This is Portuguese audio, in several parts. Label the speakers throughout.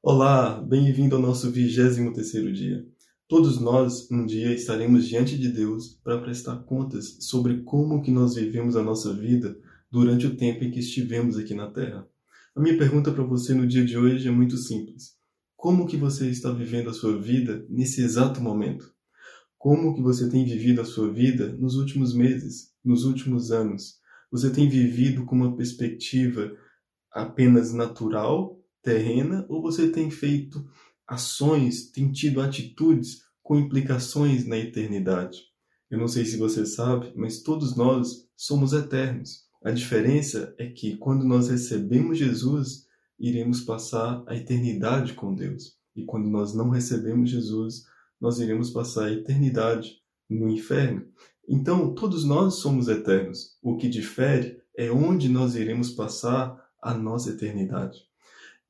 Speaker 1: Olá, bem-vindo ao nosso 23º dia. Todos nós, um dia, estaremos diante de Deus para prestar contas sobre como que nós vivemos a nossa vida durante o tempo em que estivemos aqui na Terra. A minha pergunta para você no dia de hoje é muito simples. Como que você está vivendo a sua vida nesse exato momento? Como que você tem vivido a sua vida nos últimos meses, nos últimos anos? Você tem vivido com uma perspectiva apenas natural terrena ou você tem feito ações, tem tido atitudes com implicações na eternidade? Eu não sei se você sabe, mas todos nós somos eternos. A diferença é que quando nós recebemos Jesus, iremos passar a eternidade com Deus. E quando nós não recebemos Jesus, nós iremos passar a eternidade no inferno. Então, todos nós somos eternos. O que difere é onde nós iremos passar a nossa eternidade.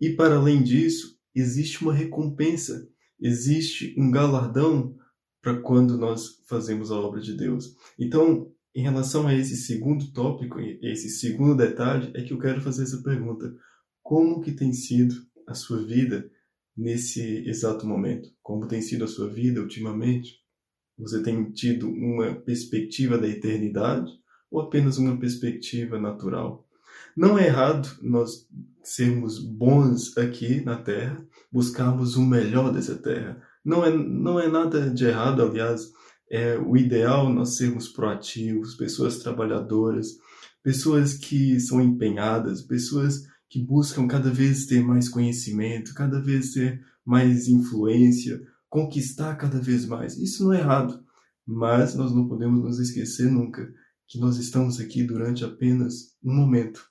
Speaker 1: E para além disso, existe uma recompensa, existe um galardão para quando nós fazemos a obra de Deus. Então, em relação a esse segundo tópico, esse segundo detalhe, é que eu quero fazer essa pergunta: como que tem sido a sua vida nesse exato momento? Como tem sido a sua vida ultimamente? Você tem tido uma perspectiva da eternidade ou apenas uma perspectiva natural? Não é errado nós sermos bons aqui na Terra, buscarmos o melhor dessa Terra. Não é, não é nada de errado, aliás, é o ideal nós sermos proativos, pessoas trabalhadoras, pessoas que são empenhadas, pessoas que buscam cada vez ter mais conhecimento, cada vez ter mais influência, conquistar cada vez mais. Isso não é errado, mas nós não podemos nos esquecer nunca que nós estamos aqui durante apenas um momento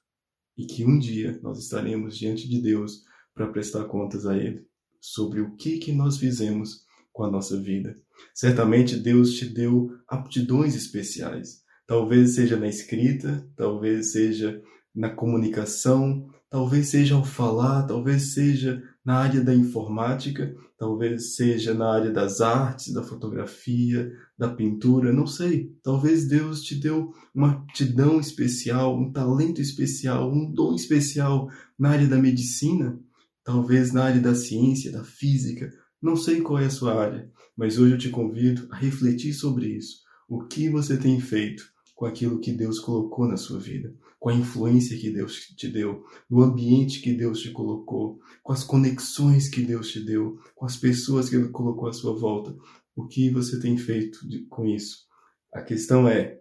Speaker 1: e que um dia nós estaremos diante de Deus para prestar contas a Ele sobre o que, que nós fizemos com a nossa vida. Certamente Deus te deu aptidões especiais. Talvez seja na escrita, talvez seja na comunicação, talvez seja ao falar, talvez seja na área da informática, talvez seja na área das artes, da fotografia, da pintura, não sei. Talvez Deus te deu uma aptidão especial, um talento especial, um dom especial na área da medicina, talvez na área da ciência, da física. Não sei qual é a sua área, mas hoje eu te convido a refletir sobre isso. O que você tem feito com aquilo que Deus colocou na sua vida? com a influência que Deus te deu, no ambiente que Deus te colocou, com as conexões que Deus te deu, com as pessoas que Ele colocou à sua volta. O que você tem feito de, com isso? A questão é: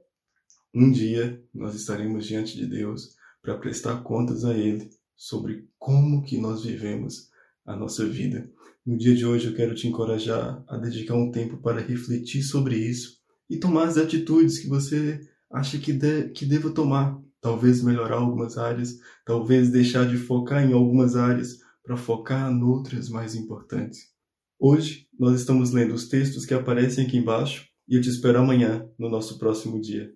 Speaker 1: um dia nós estaremos diante de Deus para prestar contas a Ele sobre como que nós vivemos a nossa vida. No dia de hoje eu quero te encorajar a dedicar um tempo para refletir sobre isso e tomar as atitudes que você acha que, de, que deva tomar talvez melhorar algumas áreas, talvez deixar de focar em algumas áreas para focar em outras mais importantes. Hoje nós estamos lendo os textos que aparecem aqui embaixo e eu te espero amanhã no nosso próximo dia.